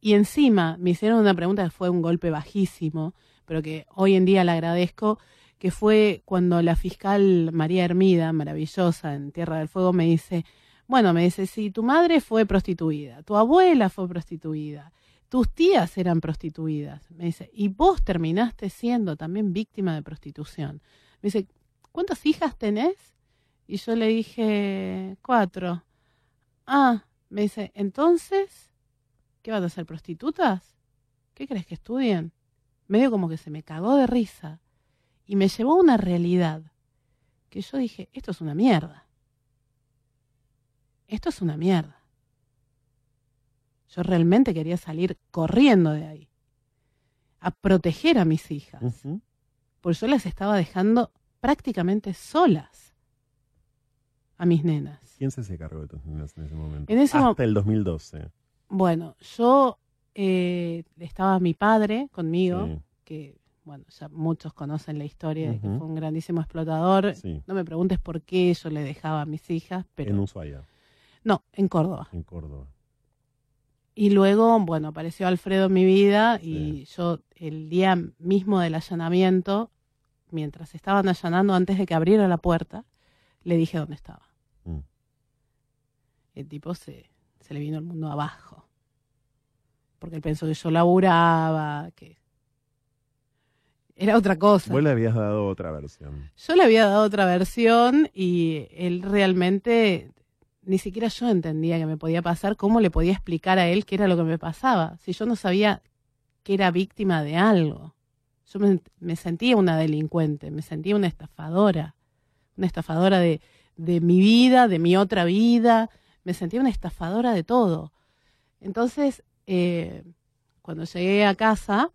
Y encima me hicieron una pregunta que fue un golpe bajísimo, pero que hoy en día le agradezco, que fue cuando la fiscal María Hermida, maravillosa en Tierra del Fuego, me dice, bueno, me dice, si tu madre fue prostituida, tu abuela fue prostituida, tus tías eran prostituidas, me dice, y vos terminaste siendo también víctima de prostitución. Me dice, ¿cuántas hijas tenés? Y yo le dije, cuatro. Ah, me dice, entonces, ¿qué van a ser prostitutas? ¿Qué crees que estudien? Medio como que se me cagó de risa y me llevó a una realidad que yo dije, esto es una mierda. Esto es una mierda. Yo realmente quería salir corriendo de ahí, a proteger a mis hijas, porque yo las estaba dejando prácticamente solas a mis nenas. ¿Quién se cargó de tus nenas en ese momento? Hasta el 2012. Bueno, yo eh, estaba mi padre conmigo, que bueno, ya muchos conocen la historia de que fue un grandísimo explotador. No me preguntes por qué yo le dejaba a mis hijas, pero... En Ushuaia. No, en Córdoba. En Córdoba. Y luego, bueno, apareció Alfredo en mi vida y yo el día mismo del allanamiento, mientras estaban allanando antes de que abriera la puerta, le dije dónde estaba. Mm. El tipo se, se le vino el mundo abajo porque él pensó que yo laburaba, que era otra cosa. Vos le habías dado otra versión. Yo le había dado otra versión y él realmente, ni siquiera yo entendía que me podía pasar, cómo le podía explicar a él qué era lo que me pasaba, si yo no sabía que era víctima de algo. Yo me, sentía una delincuente, me sentía una estafadora, una estafadora de, de mi vida, de mi otra vida, me sentía una estafadora de todo. Entonces, eh, cuando llegué a casa,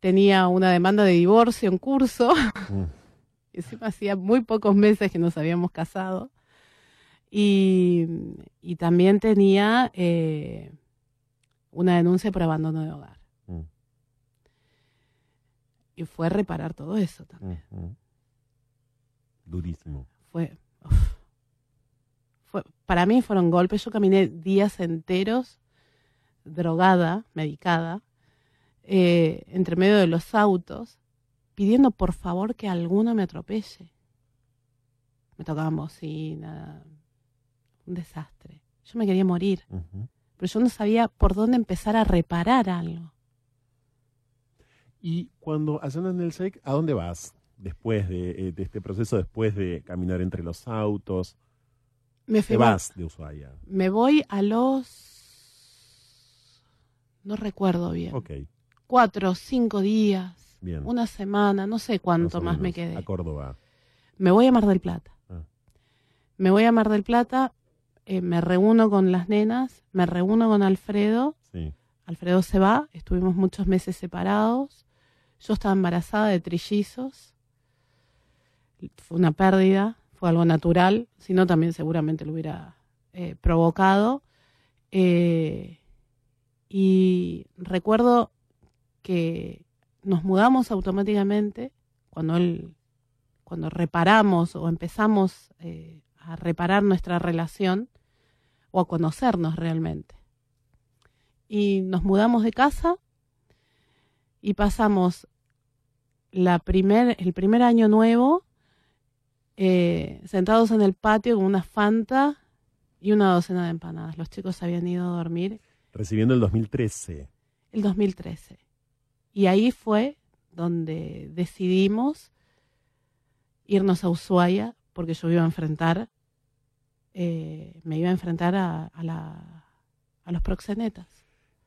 tenía una demanda de divorcio en curso. Mm. Encima hacía muy pocos meses que nos habíamos casado. Y, también tenía eh, una denuncia por abandono de hogar. Mm. Y fue reparar todo eso también. Durísimo. Fue, fue, para mí fueron golpes. Yo caminé días enteros, drogada, medicada, eh, entre medio de los autos, pidiendo por favor que alguno me atropelle. Me tocaban bocina, un desastre. Yo me quería morir, pero yo no sabía por dónde empezar a reparar algo. Y cuando en el SEC, ¿a dónde vas después eh, de, este proceso, después de caminar entre los autos? Me ¿Te vas de Ushuaia? Me voy a los... No recuerdo bien. Ok. Cuatro, cinco días. Bien. Una semana, no sé cuánto más, me quedé. A Córdoba. Me voy a Mar del Plata. Ah. Me voy a Mar del Plata, eh, me reúno con las nenas, me reúno con Alfredo. Sí. Alfredo se va, estuvimos muchos meses separados. Yo estaba embarazada de trillizos. Fue una pérdida, fue algo natural, si no también seguramente lo hubiera eh, provocado. Eh, y recuerdo que nos mudamos automáticamente cuando él, cuando reparamos o empezamos a reparar nuestra relación o a conocernos realmente. Y nos mudamos de casa y pasamos la primer, el primer año nuevo eh, sentados en el patio con una fanta y una docena de empanadas. Los chicos habían ido a dormir. Recibiendo el 2013. El 2013. Y ahí fue donde decidimos irnos a Ushuaia porque yo iba a enfrentar eh, me iba a enfrentar a, a, los proxenetas.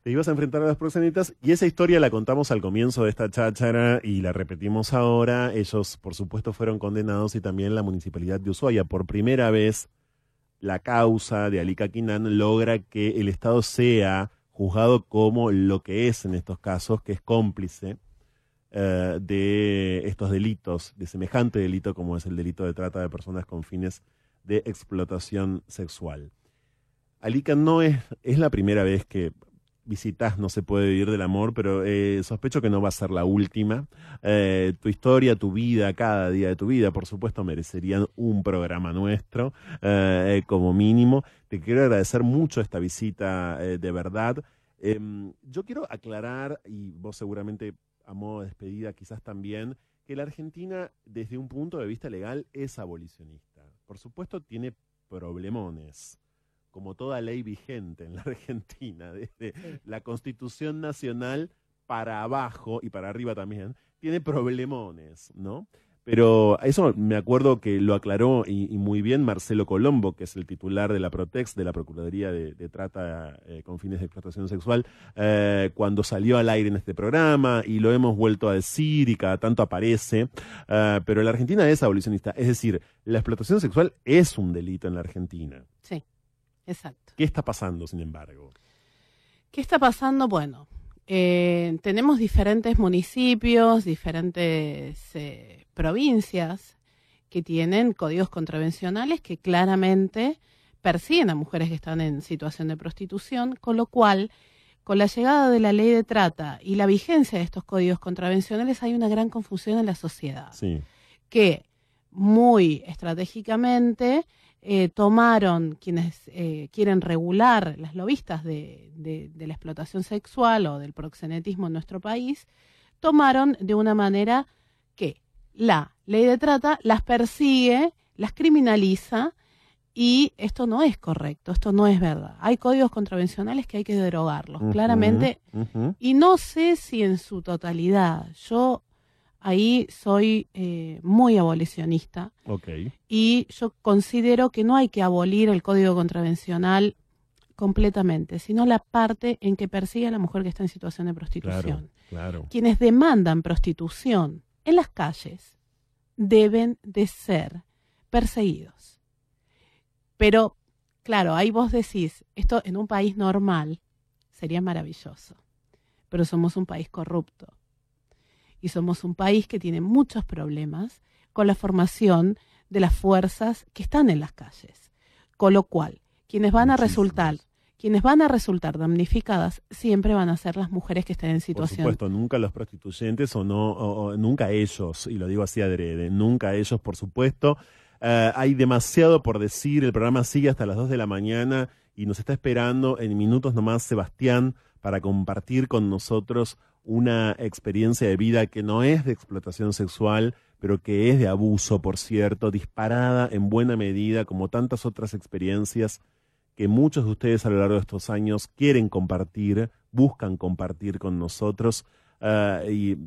Te ibas a enfrentar a los proxenetas y esa historia la contamos al comienzo de esta cháchara y la repetimos ahora. Ellos, por supuesto, fueron condenados y también la municipalidad de Ushuaia. Por primera vez, la causa de Alika Quinan logra que el Estado sea juzgado como lo que es en estos casos, que es cómplice eh, de estos delitos, de semejante delito como es el delito de trata de personas con fines de explotación sexual. Alica no es, es la primera vez que visitas No se puede vivir del amor, pero eh, sospecho que no va a ser la última. Eh, tu historia, tu vida, cada día de tu vida, por supuesto, merecerían un programa nuestro, eh, como mínimo. Te quiero agradecer mucho esta visita de verdad. Em, yo quiero aclarar, y vos seguramente a modo de despedida quizás también, que la Argentina, desde un punto de vista legal, es abolicionista por supuesto tiene problemones, como toda ley vigente en la Argentina, desde la Constitución Nacional para abajo y para arriba también, tiene problemones, ¿no? Pero eso me acuerdo que lo aclaró y, muy bien Marcelo Colombo, que es el titular de la Protex, de la Procuraduría de, Trata eh, con fines de explotación sexual, eh, cuando salió al aire en este programa y lo hemos vuelto a decir y cada tanto aparece. Eh, pero la Argentina es abolicionista, es decir, la explotación sexual es un delito en la Argentina. Sí, exacto. ¿Qué está pasando, sin embargo? ¿Qué está pasando? Bueno, tenemos diferentes municipios, diferentes provincias que tienen códigos contravencionales que claramente persiguen a mujeres que están en situación de prostitución, con lo cual, con la llegada de la ley de trata y la vigencia de estos códigos contravencionales, hay una gran confusión en la sociedad. Que muy estratégicamente eh, tomaron quienes eh, quieren regular las lobistas de, de la explotación sexual o del proxenetismo en nuestro país, tomaron de una manera que la ley de trata las persigue, las criminaliza y esto no es correcto, esto no es verdad. Hay códigos contravencionales que hay que derogarlos, claramente, y no sé si en su totalidad. Yo ahí soy eh, muy abolicionista y yo considero que no hay que abolir el código contravencional completamente, sino la parte en que persigue a la mujer que está en situación de prostitución. Quienes demandan prostitución en las calles deben de ser perseguidos. Pero, claro, ahí vos decís, esto en un país normal sería maravilloso, pero somos un país corrupto y somos un país que tiene muchos problemas con la formación de las fuerzas que están en las calles. Con lo cual, quienes van a resultar quienes van a resultar damnificadas siempre van a ser las mujeres que estén en situación. Por supuesto, nunca los prostituyentes o no, nunca ellos, y lo digo así adrede, nunca ellos, por supuesto. Eh, hay demasiado por decir, el programa sigue hasta las 2 de la mañana y nos está esperando en minutos nomás Sebastián para compartir con nosotros una experiencia de vida que no es de explotación sexual, pero que es de abuso, por cierto, disparada en buena medida, como tantas otras experiencias que muchos de ustedes a lo largo de estos años quieren compartir, buscan compartir con nosotros. Eh, y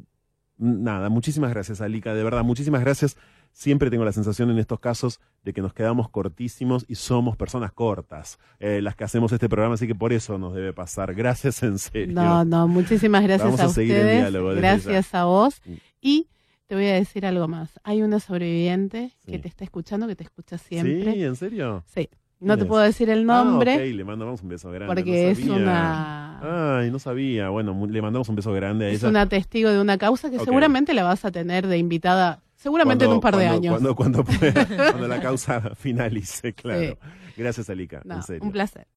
nada, muchísimas gracias, Alika, de verdad, muchísimas gracias siempre tengo la sensación en estos casos de que nos quedamos cortísimos y somos personas cortas eh, las que hacemos este programa, así que por eso nos debe pasar. Gracias en serio. No, no, muchísimas gracias a, ustedes. gracias a vos. Mm. Y te voy a decir algo más. Hay una sobreviviente que te está escuchando, que te escucha siempre. Sí, ¿en serio? Sí. No te puedo decir el nombre. Ah, le mandamos un beso grande. Porque es una. Ay, no sabía. Bueno, le mandamos un beso grande a ella. Es una testigo de una causa que seguramente la vas a tener de invitada Seguramente en un par de años. Cuando, cuando, cuando, la causa finalice, claro. Gracias, Alika. en serio. Un placer.